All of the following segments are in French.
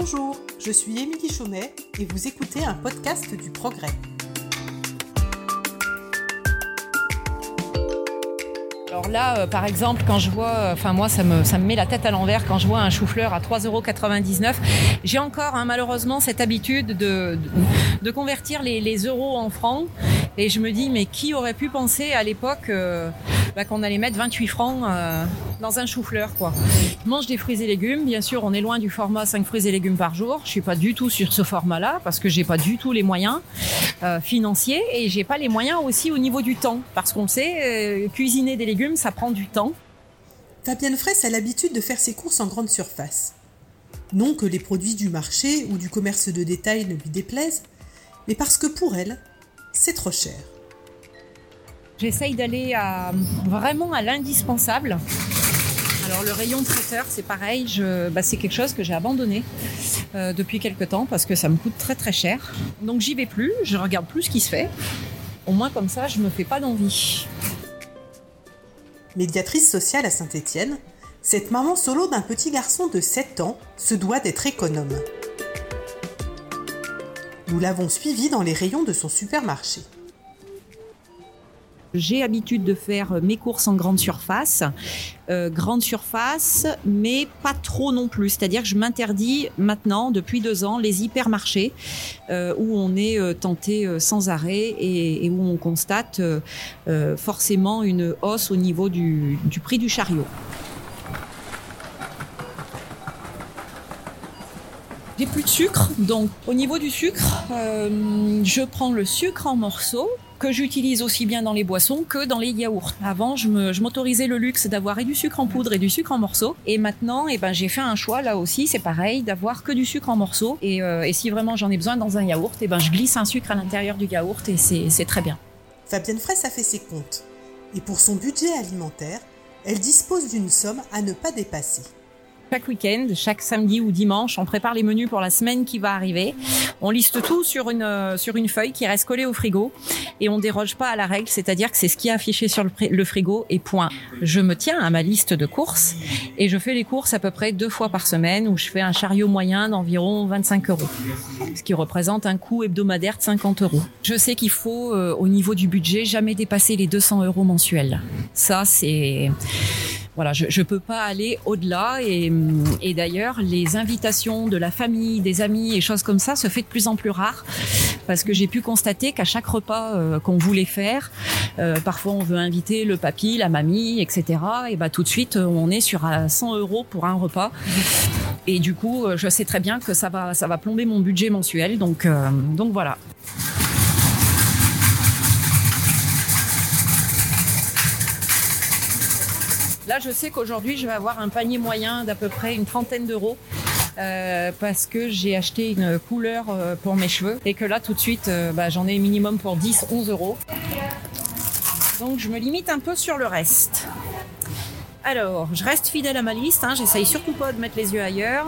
Bonjour, je suis Émilie Chaumet et vous écoutez un podcast du Progrès. Alors là, euh, par exemple, quand je vois, euh, enfin moi, ça me, met la tête à l'envers quand je vois un chou-fleur à 3,99€. J'ai encore hein, malheureusement cette habitude de, convertir les, les, euros en francs. Et je me dis, mais qui aurait pu penser à l'époque euh, bah, qu'on allait mettre 28 francs euh, dans un chou-fleur quoi. Je mange des fruits et légumes, bien sûr, on est loin du format 5 fruits et légumes par jour. Je suis pas du tout sur ce format-là parce que j'ai pas du tout les moyens euh, financiers et j'ai pas les moyens aussi au niveau du temps parce qu'on sait cuisiner des légumes ça prend du temps. Fabienne Fraisse a l'habitude de faire ses courses en grande surface. Non que les produits du marché ou du commerce de détail ne lui déplaisent, mais parce que pour elle, c'est trop cher. J'essaye d'aller à, vraiment à l'indispensable. Alors le rayon traiteur, c'est pareil, bah, c'est quelque chose que j'ai abandonné euh, depuis quelques temps parce que ça me coûte très très cher. Donc j'y vais plus, je regarde plus ce qui se fait. Au moins comme ça, je me fais pas d'envie. Médiatrice sociale à Saint-Étienne, cette maman solo d'un petit garçon de 7 ans se doit d'être économe. Nous l'avons suivie dans les rayons de son supermarché. J'ai habitude de faire mes courses en grande surface, euh, grande surface, mais pas trop non plus. C'est-à-dire que je m'interdis maintenant, depuis deux ans, les hypermarchés euh, où on est euh, tenté sans arrêt et, où on constate euh, forcément une hausse au niveau du, du prix du chariot. J'ai plus de sucre, donc au niveau du sucre, euh, je prends le sucre en morceaux que j'utilise aussi bien dans les boissons que dans les yaourts. Avant, je m'autorisais le luxe d'avoir du sucre en poudre et du sucre en morceaux. Et maintenant, eh ben, j'ai fait un choix là aussi, c'est pareil, d'avoir que du sucre en morceaux. Et, euh, si vraiment j'en ai besoin dans un yaourt, eh ben, je glisse un sucre à l'intérieur du yaourt et c'est très bien. Fabienne Fraisse a fait ses comptes. Et pour son budget alimentaire, elle dispose d'une somme à ne pas dépasser. Chaque week-end, chaque samedi ou dimanche, on prépare les menus pour la semaine qui va arriver. On liste tout sur une euh, sur une feuille qui reste collée au frigo et on déroge pas à la règle, c'est-à-dire que c'est ce qui est affiché sur le, le, frigo et point. Je me tiens à ma liste de courses et je fais les courses à peu près deux fois par semaine où je fais un chariot moyen d'environ 25 euros, ce qui représente un coût hebdomadaire de 50 euros. Je sais qu'il faut euh, au niveau du budget jamais dépasser les 200 euros mensuels. Ça c'est voilà, je ne peux pas aller au-delà et, et d'ailleurs les invitations de la famille, des amis et choses comme ça se fait de plus en plus rare parce que j'ai pu constater qu'à chaque repas euh, qu'on voulait faire, euh, parfois on veut inviter le papy, la mamie, etc. Et bah tout de suite on est sur 100 euros pour un repas. Et du coup, je sais très bien que ça va, ça va plomber mon budget mensuel. Donc, euh, donc voilà. Là, je sais qu'aujourd'hui, je vais avoir un panier moyen d'à peu près une trentaine d'euros. Euh, parce que j'ai acheté une couleur euh, pour mes cheveux. Et que là tout de suite euh, bah, j'en ai minimum pour 10 11 euros. Donc je me limite un peu sur le reste. Alors je reste fidèle à ma liste hein, j'essaye surtout pas de mettre les yeux ailleurs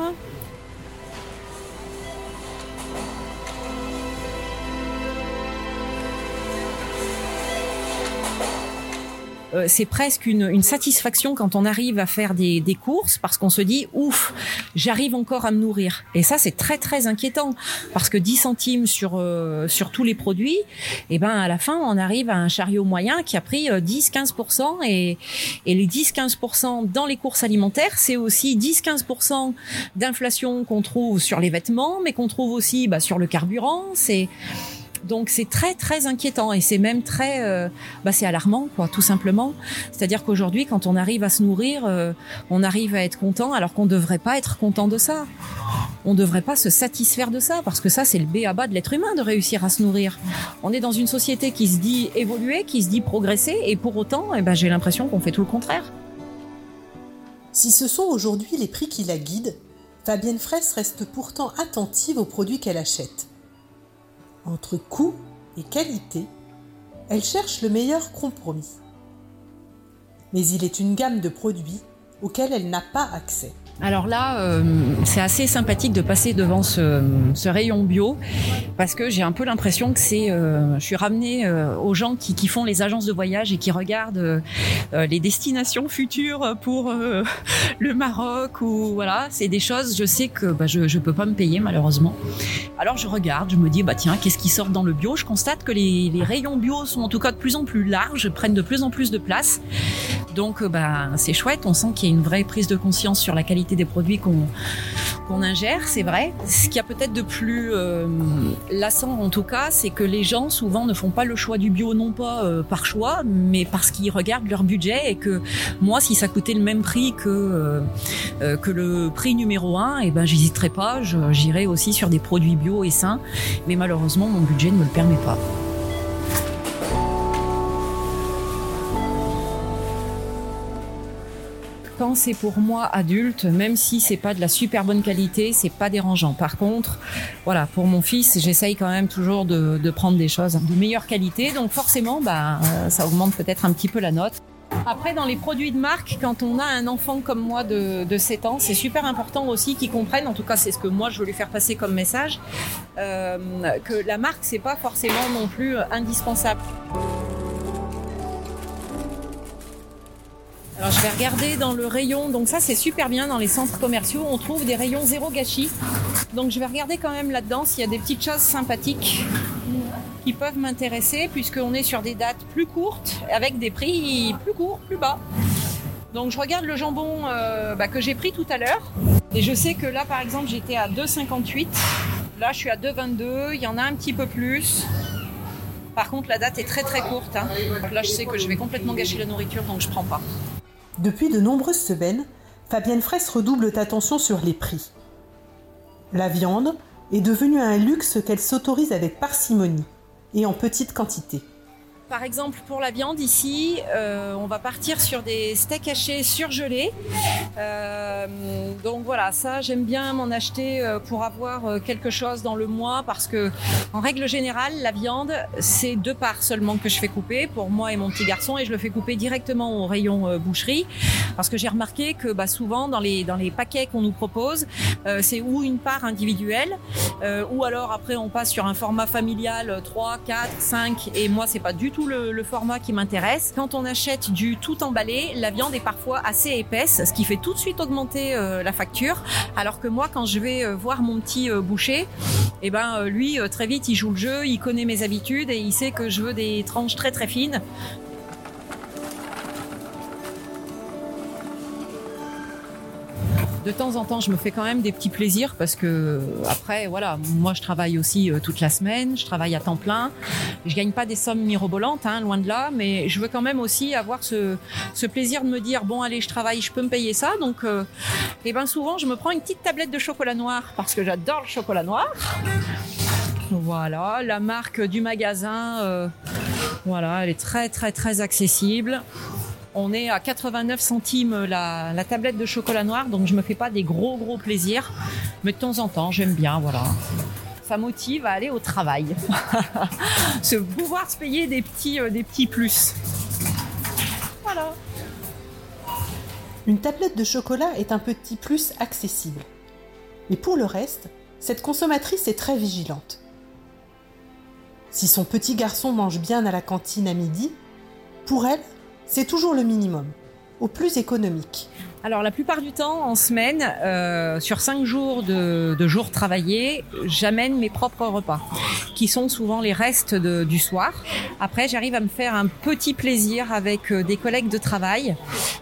euh, c'est presque une, une, satisfaction quand on arrive à faire des, des courses parce qu'on se dit ouf, j'arrive encore à me nourrir. Et ça, c'est très très inquiétant parce que 10 centimes sur euh, sur tous les produits, et ben à la fin, on arrive à un chariot moyen qui a pris 10-15% et, et les 10-15% dans les courses alimentaires, c'est aussi 10-15% d'inflation qu'on trouve sur les vêtements, mais qu'on trouve aussi bah, sur le carburant. C'est Donc c'est très très inquiétant et c'est même très, euh, bah, c'est alarmant quoi, tout simplement. C'est-à-dire qu'aujourd'hui, quand on arrive à se nourrir, euh, on arrive à être content alors qu'on ne devrait pas être content de ça. On ne devrait pas se satisfaire de ça parce que ça c'est le b à bas de l'être humain de réussir à se nourrir. On est dans une société qui se dit évoluer, qui se dit progresser et pour autant, eh ben, j'ai l'impression qu'on fait tout le contraire. Si ce sont aujourd'hui les prix qui la guident, Fabienne Fraisse reste pourtant attentive aux produits qu'elle achète. Entre coût et qualité, elle cherche le meilleur compromis. Mais il est une gamme de produits auxquels elle n'a pas accès. Alors là, euh, c'est assez sympathique de passer devant ce, rayon bio parce que j'ai un peu l'impression que c'est, euh, je suis ramenée euh, aux gens qui, font les agences de voyage et qui regardent les destinations futures pour le Maroc ou voilà, c'est des choses. Je sais que bah, je ne peux pas me payer malheureusement. Alors je regarde, je me dis bah tiens, qu'est-ce qui sort dans le bio? Je constate que les, les, rayons bio sont en tout cas de plus en plus larges, prennent de plus en plus de place. Donc bah c'est chouette. On sent qu'il y a une vraie prise de conscience sur la qualité des produits qu'on ingère, c'est vrai. Ce qu'il y a peut-être de plus euh, lassant en tout cas, c'est que les gens souvent ne font pas le choix du bio non pas euh, par choix, mais parce qu'ils regardent leur budget et que moi, si ça coûtait le même prix que euh, que le prix numéro un, et eh ben j'hésiterais pas, j'irais aussi sur des produits bio et sains. Mais malheureusement, mon budget ne me le permet pas. C'est pour moi adulte, même si c'est pas de la super bonne qualité, c'est pas dérangeant. Par contre, voilà, pour mon fils, j'essaye quand même toujours de, prendre des choses de meilleure qualité, donc forcément, bah, euh, ça augmente peut-être un petit peu la note. Après, dans les produits de marque, quand on a un enfant comme moi de, 7 ans, c'est super important aussi qu'il comprenne, en tout cas c'est ce que moi je veux lui faire passer comme message, euh, que la marque, c'est pas forcément non plus indispensable. Je vais regarder dans le rayon, donc ça c'est super bien dans les centres commerciaux, on trouve des rayons zéro gâchis. Donc je vais regarder quand même là-dedans s'il y a des petites choses sympathiques qui peuvent m'intéresser puisqu'on est sur des dates plus courtes avec des prix plus courts, plus bas. Donc je regarde le jambon euh, bah, que j'ai pris tout à l'heure et je sais que là par exemple j'étais à 2,58. Là je suis à 2,22, il y en a un petit peu plus. Par contre la date est très très courte. Hein. Là je sais que je vais complètement gâcher la nourriture donc je prends pas. Depuis de nombreuses semaines, Fabienne Fraisse redouble d'attention sur les prix. La viande est devenue un luxe qu'elle s'autorise avec parcimonie et en petite quantité. Par exemple, pour la viande ici, euh, on va partir sur des steaks hachés surgelés. Euh, donc voilà, ça j'aime bien m'en acheter euh, pour avoir quelque chose dans le mois parce que en règle générale, la viande c'est deux parts seulement que je fais couper pour moi et mon petit garçon et je le fais couper directement au rayon boucherie parce que j'ai remarqué que bah, souvent dans les paquets qu'on nous propose, c'est ou une part individuelle ou alors après on passe sur un format familial 3, 4, 5 et moi c'est pas du tout le, format qui m'intéresse. Quand on achète du tout emballé, la viande est parfois assez épaisse, ce qui fait tout de suite augmenter euh, la facture. Alors que moi, quand je vais euh, voir mon petit euh, boucher, eh ben lui très vite il joue le jeu, il connaît mes habitudes et il sait que je veux des tranches très très fines. De temps en temps, je me fais quand même des petits plaisirs parce que après, voilà, moi je travaille aussi euh, toute la semaine, je travaille à temps plein. Je gagne pas des sommes mirobolantes, hein, loin de là, mais je veux quand même aussi avoir ce, plaisir de me dire bon allez, je travaille, je peux me payer ça. Donc, et euh, eh ben souvent, je me prends une petite tablette de chocolat noir parce que j'adore le chocolat noir. Voilà, la marque du magasin, euh, voilà, elle est très très très accessible. On est à 89 centimes la, tablette de chocolat noir, donc je me fais pas des gros gros plaisirs, mais de temps en temps j'aime bien, voilà. Ça motive à aller au travail, se pouvoir se payer des petits euh, des petits plus. Voilà. Une tablette de chocolat est un petit plus accessible. Mais pour le reste, cette consommatrice est très vigilante. Si son petit garçon mange bien à la cantine à midi, pour elle, c'est toujours le minimum, au plus économique. Alors la plupart du temps, en semaine, euh, sur cinq jours de, jours travaillés, j'amène mes propres repas, qui sont souvent les restes du soir. Après, j'arrive à me faire un petit plaisir avec euh, des collègues de travail.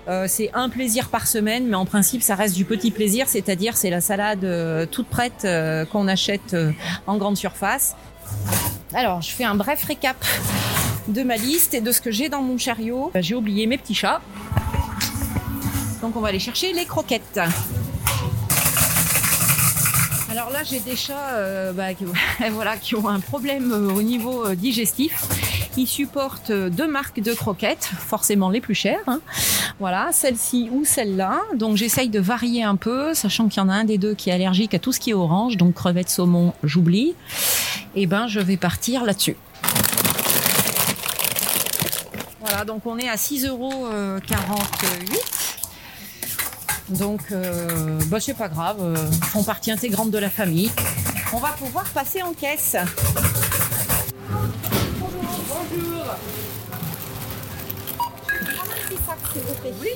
Euh, c'est un plaisir par semaine, mais en principe, ça reste du petit plaisir, c'est-à-dire c'est la salade toute prête qu'on achète en grande surface Alors, je fais un bref récap de ma liste et de ce que j'ai dans mon chariot. J'ai oublié mes petits chats. Donc on va aller chercher les croquettes. Alors là, j'ai des chats euh, bah, qui, voilà, qui ont un problème euh, au niveau euh, digestif. Ils supportent deux marques de croquettes, forcément les plus chères. Hein. Voilà, celle-ci ou celle-là. Donc j'essaye de varier un peu, sachant qu'il y en a un des deux qui est allergique à tout ce qui est orange, donc crevettes, saumon, j'oublie. Et eh ben je vais partir là-dessus. Voilà, donc on est à 6,48 euros. Donc, euh, bah, c'est pas grave, euh, font partie intégrante de la famille. On va pouvoir passer en caisse. Bonjour. Bonjour. Un petit sac, s'il vous plaît. Oui.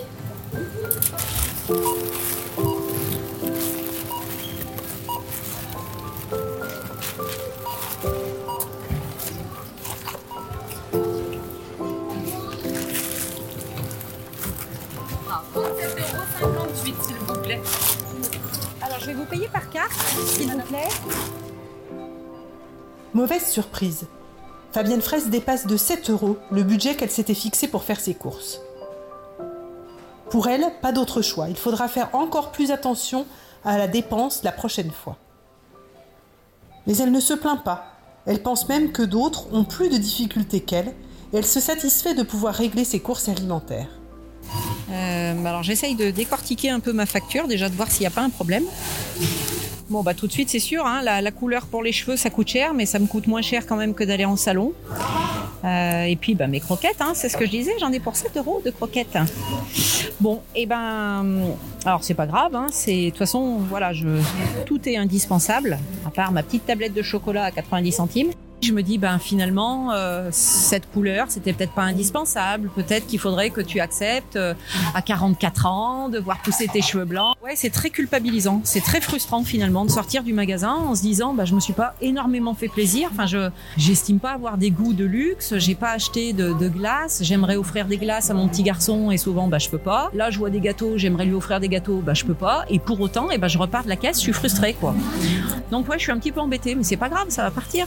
Vous par carte, s'il vous plaît. Mauvaise surprise. Fabienne Fraisse dépasse de 7 euros le budget qu'elle s'était fixé pour faire ses courses. Pour elle, pas d'autre choix. Il faudra faire encore plus attention à la dépense la prochaine fois. Mais elle ne se plaint pas. Elle pense même que d'autres ont plus de difficultés qu'elle et elle se satisfait de pouvoir régler ses courses alimentaires. Euh, alors j'essaye de décortiquer un peu ma facture, déjà de voir s'il n'y a pas un problème. Bon bah tout de suite c'est sûr, hein, la, couleur pour les cheveux ça coûte cher, mais ça me coûte moins cher quand même que d'aller en salon. Euh, et puis bah, mes croquettes, hein, c'est ce que je disais, j'en ai pour 7 euros de croquettes. Bon, et eh ben alors c'est pas grave, hein, c'est de toute façon voilà, tout est indispensable, à part ma petite tablette de chocolat à 90 centimes. Je me dis, ben finalement, euh, cette couleur, c'était peut-être pas indispensable. Peut-être qu'il faudrait que tu acceptes euh, à 44 ans de voir pousser tes cheveux blancs. Ouais, c'est très culpabilisant. C'est très frustrant finalement de sortir du magasin en se disant, bah je me suis pas énormément fait plaisir. Enfin, je j'estime pas avoir des goûts de luxe. J'ai pas acheté de, glace. J'aimerais offrir des glaces à mon petit garçon et souvent, bah je peux pas. Là, je vois des gâteaux. J'aimerais lui offrir des gâteaux. Bah je peux pas. Et pour autant, et eh ben je repars de la caisse. Je suis frustrée quoi. Donc ouais, je suis un petit peu embêtée, mais c'est pas grave, ça va partir.